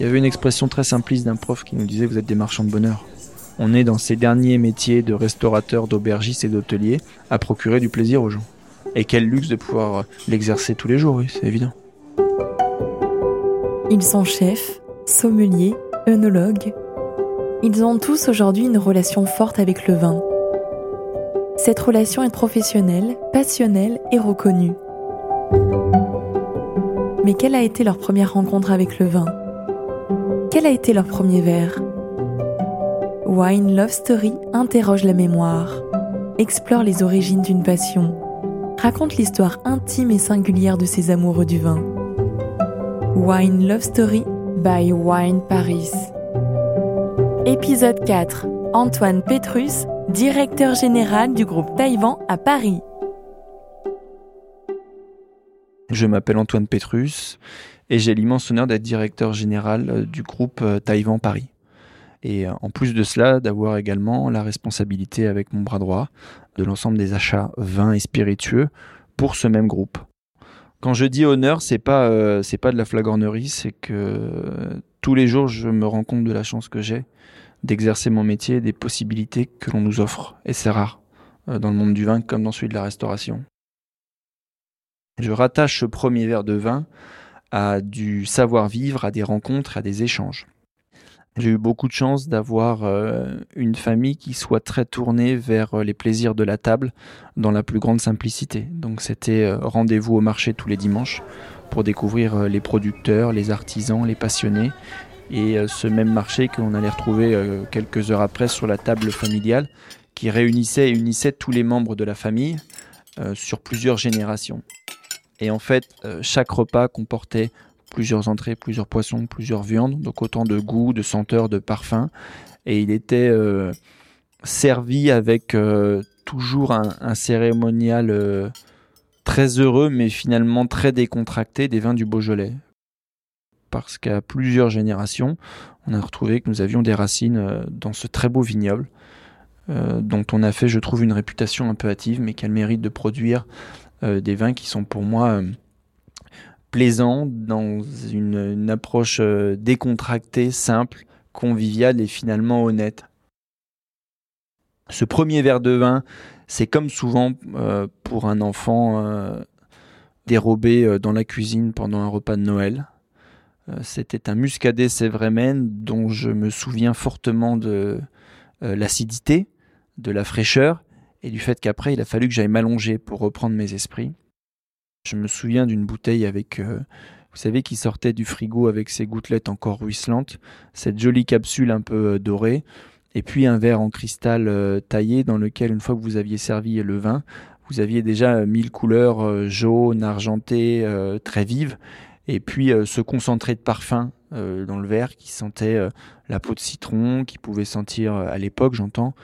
Il y avait une expression très simpliste d'un prof qui nous disait Vous êtes des marchands de bonheur. On est dans ces derniers métiers de restaurateur, d'aubergiste et d'hôtelier à procurer du plaisir aux gens. Et quel luxe de pouvoir l'exercer tous les jours, oui, c'est évident. Ils sont chefs, sommeliers, œnologues. Ils ont tous aujourd'hui une relation forte avec le vin. Cette relation est professionnelle, passionnelle et reconnue. Mais quelle a été leur première rencontre avec le vin? Quel a été leur premier verre Wine Love Story interroge la mémoire, explore les origines d'une passion, raconte l'histoire intime et singulière de ces amoureux du vin. Wine Love Story by Wine Paris. Épisode 4. Antoine Petrus, directeur général du groupe Taïwan à Paris. Je m'appelle Antoine Petrus et j'ai l'immense honneur d'être directeur général euh, du groupe euh, Taïwan Paris. Et euh, en plus de cela, d'avoir également la responsabilité avec mon bras droit de l'ensemble des achats vins et spiritueux pour ce même groupe. Quand je dis honneur, c'est pas pas de la flagornerie, c'est que tous les jours je me rends compte de la chance que j'ai d'exercer mon métier, des possibilités que l'on nous offre, et c'est rare dans le monde du vin comme dans celui de la restauration. Je rattache ce premier verre de vin à du savoir-vivre, à des rencontres, à des échanges. J'ai eu beaucoup de chance d'avoir euh, une famille qui soit très tournée vers euh, les plaisirs de la table dans la plus grande simplicité. Donc c'était euh, rendez-vous au marché tous les dimanches pour découvrir les producteurs, les artisans, les passionnés. Et ce même marché que l'on allait retrouver quelques heures après sur la table familiale qui réunissait et unissait tous les membres de la famille sur plusieurs générations. Et en fait, euh, chaque repas comportait plusieurs entrées, plusieurs poissons, plusieurs viandes, donc autant de goûts, de senteurs, de parfums. Et il était euh, servi avec euh, toujours un, cérémonial très heureux, mais finalement très décontracté des vins du Beaujolais. Parce qu'à plusieurs générations, on a retrouvé que nous avions des racines dans ce très beau vignoble, dont on a fait, je trouve, une réputation un peu hâtive, mais qui a le mérite de produire des vins qui sont pour moi euh, plaisants dans une, approche euh, décontractée, simple, conviviale et finalement honnête. Ce premier verre de vin, c'est comme souvent pour un enfant dérobé dans la cuisine pendant un repas de Noël. C'était un muscadet sévrémen dont je me souviens fortement de l'acidité, de la fraîcheur et du fait qu'après il a fallu que j'aille m'allonger pour reprendre mes esprits. Je me souviens d'une bouteille avec, euh, vous savez, qui sortait du frigo avec ses gouttelettes encore ruisselantes, cette jolie capsule un peu euh, dorée, et puis un verre en cristal euh, taillé dans lequel, une fois que vous aviez servi le vin, vous aviez déjà mille couleurs jaunes, argentées, très vives, et puis ce concentré de parfum dans le verre qui sentait la peau de citron, qui pouvait sentir, à l'époque j'entends,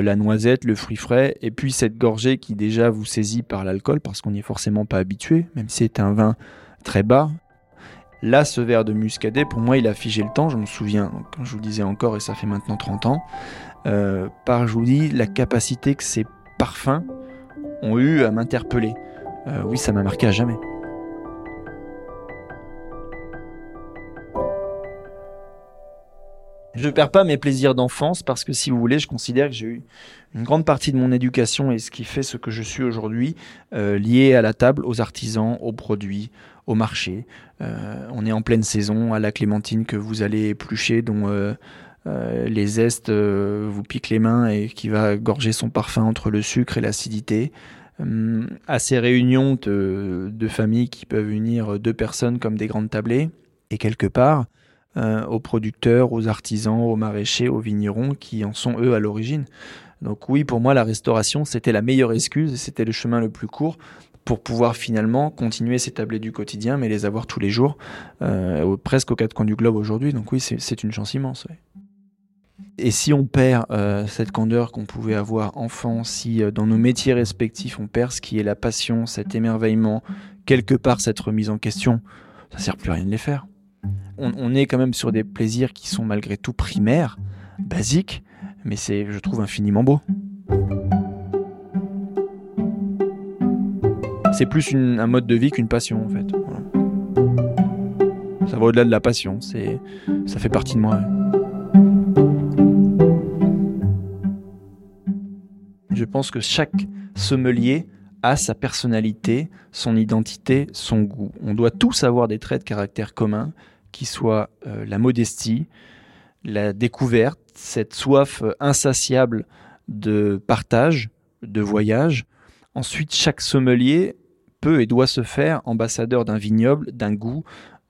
la noisette, le fruit frais, et puis cette gorgée qui déjà vous saisit par l'alcool parce qu'on n'y est forcément pas habitué, même si c'est un vin très bas. Là, ce verre de muscadet, pour moi, il a figé le temps, je me souviens, quand je vous disais encore, et ça fait maintenant 30 ans, euh, par, je vous dis, la capacité que ces parfums ont eu à m'interpeller. Euh, oui, ça m'a marqué à jamais. Je ne perds pas mes plaisirs d'enfance parce que si vous voulez, je considère que j'ai eu une grande partie de mon éducation et ce qui fait ce que je suis aujourd'hui euh, lié à la table, aux artisans, aux produits, au marché. Euh, on est en pleine saison, à la clémentine que vous allez éplucher, dont euh, les zestes vous piquent les mains et qui va gorger son parfum entre le sucre et l'acidité. à ces réunions de, de familles qui peuvent unir deux personnes comme des grandes tablées. Et quelque part, euh, aux producteurs, aux artisans, aux maraîchers, aux vignerons qui en sont eux à l'origine. Donc oui, pour moi, la restauration, c'était la meilleure excuse, c'était le chemin le plus court pour pouvoir finalement continuer ces tablés du quotidien, mais les avoir tous les jours, euh, presque aux quatre coins du globe aujourd'hui. Donc oui, c'est une chance immense. Et si on perd euh, cette candeur qu'on pouvait avoir enfant, si dans nos métiers respectifs on perd ce qui est la passion, cet émerveillement, quelque part cette remise en question, ça sert plus à rien de les faire on, est quand même sur des plaisirs qui sont malgré tout primaires, basiques, mais c'est, je trouve, infiniment beau. C'est plus un mode de vie qu'une passion, en fait. Ça va au-delà de la passion. C'est, ça fait partie de moi. Je pense que chaque sommelier a sa personnalité, son identité, son goût. On doit tous avoir des traits de caractère communs, qui soient euh, la modestie, la découverte, cette soif euh, insatiable de partage, de voyage. Ensuite, chaque sommelier peut et doit se faire ambassadeur d'un vignoble, d'un goût,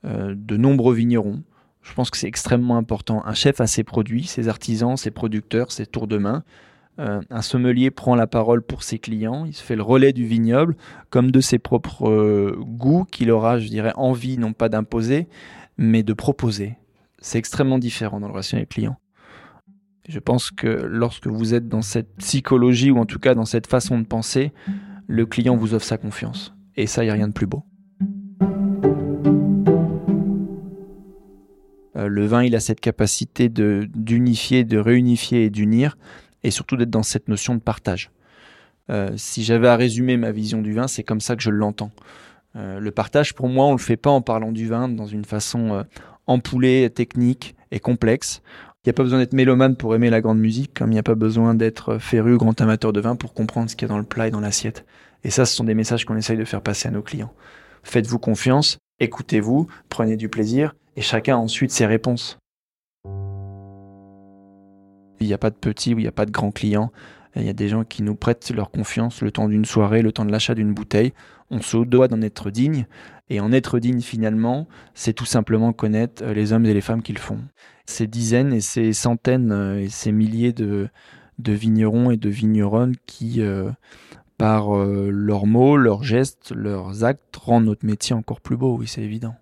euh, de nombreux vignerons. Je pense que c'est extrêmement important. Un chef a ses produits, ses artisans, ses producteurs, ses tours de main. Un sommelier prend la parole pour ses clients, il se fait le relais du vignoble, comme de ses propres goûts qu'il aura, je dirais, envie non pas d'imposer, mais de proposer. C'est extrêmement différent dans la relation avec les clients. Je pense que lorsque vous êtes dans cette psychologie, ou en tout cas dans cette façon de penser, le client vous offre sa confiance. Et ça, il n'y a rien de plus beau. Euh, le vin, il a cette capacité d'unifier, de réunifier et d'unir, et surtout d'être dans cette notion de partage. Euh, si j'avais à résumer ma vision du vin, c'est comme ça que je l'entends. Euh, le partage, pour moi, on le fait pas en parlant du vin dans une façon ampoulée, technique et complexe. Il n'y a pas besoin d'être mélomane pour aimer la grande musique, comme il n'y a pas besoin d'être féru, grand amateur de vin pour comprendre ce qu'il y a dans le plat et dans l'assiette. Et ça, ce sont des messages qu'on essaye de faire passer à nos clients. Faites-vous confiance, écoutez-vous, prenez du plaisir, et chacun a ensuite ses réponses. Il n'y a pas de petits ou il n'y a pas de grands clients. Il y a des gens qui nous prêtent leur confiance le temps d'une soirée, le temps de l'achat d'une bouteille. On se doit d'en être digne. Et en être digne, finalement, c'est tout simplement connaître euh, les hommes et les femmes qui le font. Ces dizaines et ces centaines euh, et ces milliers de, vignerons et de vigneronnes qui, euh, par leurs mots, leurs gestes, leurs actes, rendent notre métier encore plus beau, oui, c'est évident.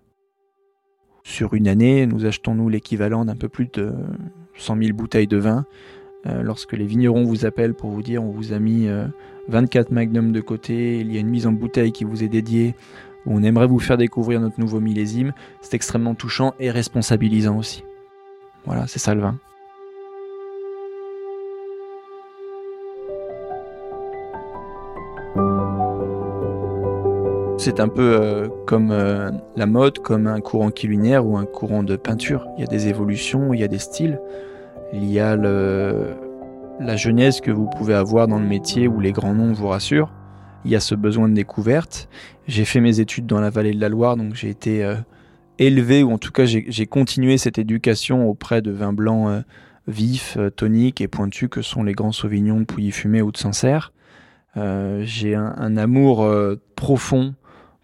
Sur une année, nous achetons nous l'équivalent d'un peu plus de 100 000 bouteilles de vin. Euh, lorsque les vignerons vous appellent pour vous dire on vous a mis 24 euh, magnums de côté, il y a une mise en bouteille qui vous est dédiée, on aimerait vous faire découvrir notre nouveau millésime, c'est extrêmement touchant et responsabilisant aussi. Voilà, c'est ça le vin. C'est un peu euh, comme la mode, comme un courant culinaire ou un courant de peinture. Il y a des évolutions, il y a des styles. Il y a la jeunesse que vous pouvez avoir dans le métier où les grands noms vous rassurent. Il y a ce besoin de découverte. J'ai fait mes études dans la vallée de la Loire, donc j'ai été euh, élevé, ou en tout cas j'ai continué cette éducation auprès de vins blancs vifs, toniques et pointus que sont les grands sauvignons de Pouilly-Fumé ou de Sancerre. j'ai un, amour profond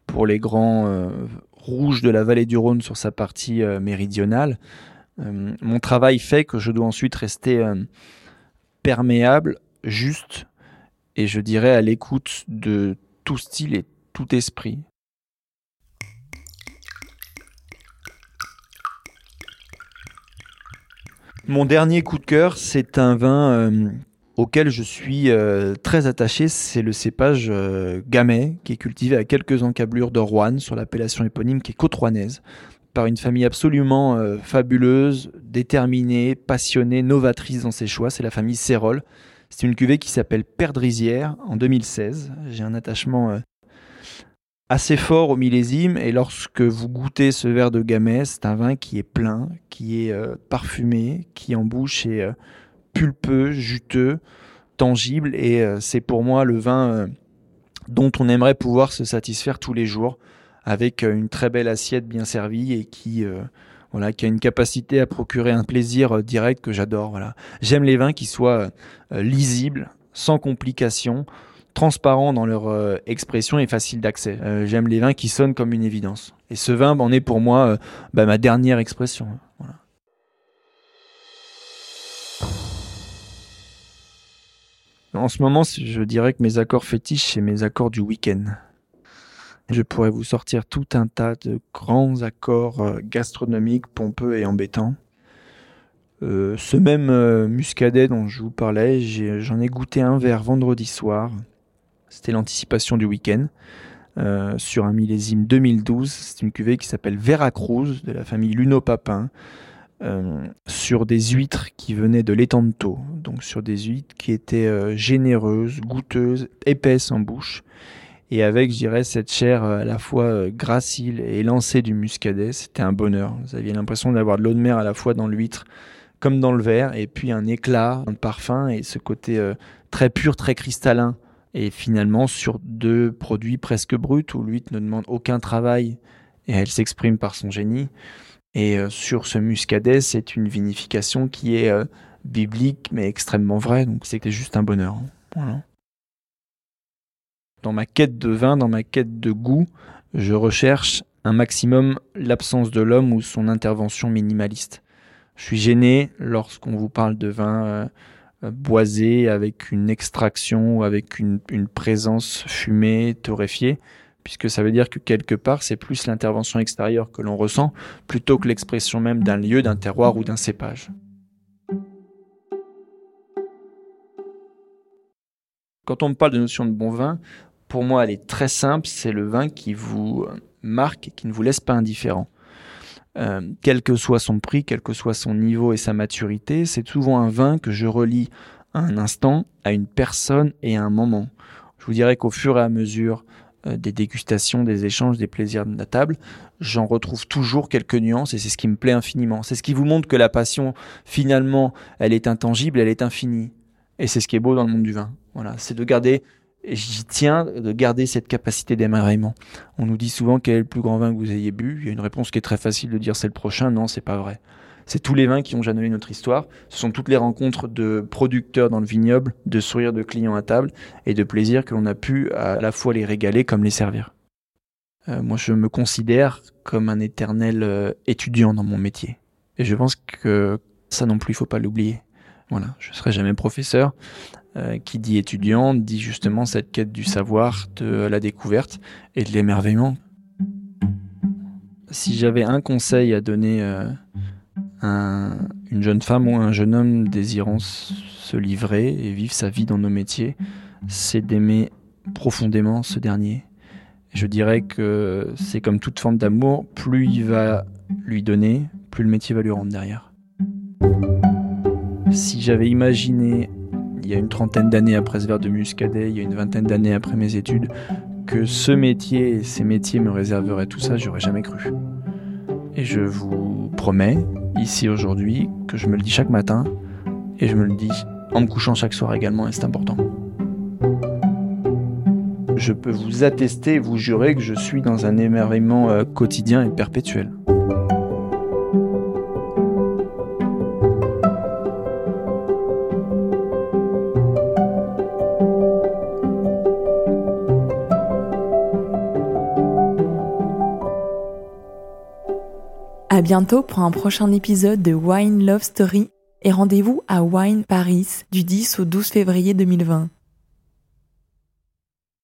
pour les grands euh, rouges de la vallée du Rhône sur sa partie euh, méridionale. Euh, mon travail fait que je dois ensuite rester perméable, juste, et je dirais à l'écoute de tout style et tout esprit. Mon dernier coup de cœur, c'est un vin auquel je suis euh, très attaché, c'est le cépage euh, Gamay, qui est cultivé à quelques encablures de Rouen, sur l'appellation éponyme qui est côte par une famille absolument euh, fabuleuse, déterminée, passionnée, novatrice dans ses choix. C'est la famille Cérol. C'est une cuvée qui s'appelle Perdrisière en 2016. J'ai un attachement assez fort au millésime et lorsque vous goûtez ce verre de Gamay, c'est un vin qui est plein, qui est parfumé, qui en bouche est pulpeux, juteux, tangible, et euh, c'est pour moi le vin euh, dont on aimerait pouvoir se satisfaire tous les jours, avec euh, une très belle assiette bien servie et qui voilà, qui a une capacité à procurer un plaisir direct que j'adore. Voilà. J'aime les vins qui soient lisibles, sans complications, transparents dans leur expression et faciles d'accès. J'aime les vins qui sonnent comme une évidence. Et ce vin en est pour moi bah, ma dernière expression. Voilà. En ce moment, je dirais que mes accords fétiches, c'est mes accords du week-end. Je pourrais vous sortir tout un tas de grands accords euh, gastronomiques, pompeux et embêtants. Euh, ce même euh, muscadet dont je vous parlais, j'en ai, goûté un vers vendredi soir. C'était l'anticipation du week-end. sur un millésime 2012. C'est une cuvée qui s'appelle Veracruz de la famille Luno Papin. Sur des huîtres qui venaient de l'étang de donc sur des huîtres qui étaient généreuses, goûteuses, épaisses en bouche, Et avec, je dirais, cette chair à la fois gracile et élancée du muscadet, c'était un bonheur. Vous aviez l'impression d'avoir de l'eau de mer à la fois dans l'huître comme dans le verre, et puis un éclat de parfum et ce côté très pur, très cristallin. Et finalement, sur deux produits presque bruts, où l'huître ne demande aucun travail et elle s'exprime par son génie. Et euh, sur ce muscadet, c'est une vinification qui est euh, biblique mais extrêmement vraie, donc c'était juste un bonheur. Dans ma quête de vin, dans ma quête de goût, je recherche un maximum l'absence de l'homme ou son intervention minimaliste. Je suis gêné lorsqu'on vous parle de vin euh, boisé avec une extraction ou avec une présence fumée, torréfiée puisque ça veut dire que quelque part, c'est plus l'intervention extérieure que l'on ressent, plutôt que l'expression même d'un lieu, d'un terroir ou d'un cépage. Quand on me parle de notion de bon vin, pour moi, elle est très simple, c'est le vin qui vous marque et qui ne vous laisse pas indifférent. Euh, quel que soit son prix, quel que soit son niveau et sa maturité, c'est souvent un vin que je relie à un instant, à une personne et à un moment. Je vous dirais qu'au fur et à mesure euh, des dégustations, des échanges, des plaisirs de la table, j'en retrouve toujours quelques nuances et c'est ce qui me plaît infiniment. C'est ce qui vous montre que la passion, finalement, elle est intangible, elle est infinie. Et c'est ce qui est beau dans le monde du vin. C'est de garder, j'y tiens, de garder cette capacité d'émerveillement. On nous dit souvent quel est le plus grand vin que vous ayez bu. Il y a une réponse qui est très facile de dire c'est le prochain. Non, c'est pas vrai c'est tous les vins qui ont jalonné notre histoire. Ce sont toutes les rencontres de producteurs dans le vignoble, de sourires de clients à table et de plaisir que l'on a pu à la fois les régaler comme les servir. Euh, moi, je me considère comme un éternel euh, étudiant dans mon métier. Et je pense que ça non plus, il faut pas l'oublier. Voilà, je serai jamais professeur. Euh, qui dit étudiant dit justement cette quête du savoir, de la découverte et de l'émerveillement. Si j'avais un conseil à donner une jeune femme ou un jeune homme désirant se livrer et vivre sa vie dans nos métiers, c'est d'aimer profondément ce dernier. Je dirais que c'est comme toute forme d'amour, plus il va lui donner, plus le métier va lui rendre derrière. Si j'avais imaginé, il y a une trentaine d'années après ce verre de muscadet, il y a une vingtaine d'années après mes études, que ce métier et ces métiers me réserveraient tout ça, j'aurais jamais cru. Et je vous promets, ici aujourd'hui, que je me le dis chaque matin, et je me le dis en me couchant chaque soir également, et c'est important. Je peux vous attester vous jurer que je suis dans un émerveillement euh, quotidien et perpétuel. À bientôt pour un prochain épisode de Wine Love Story et rendez-vous à Wine Paris du 10 au 12 février 2020.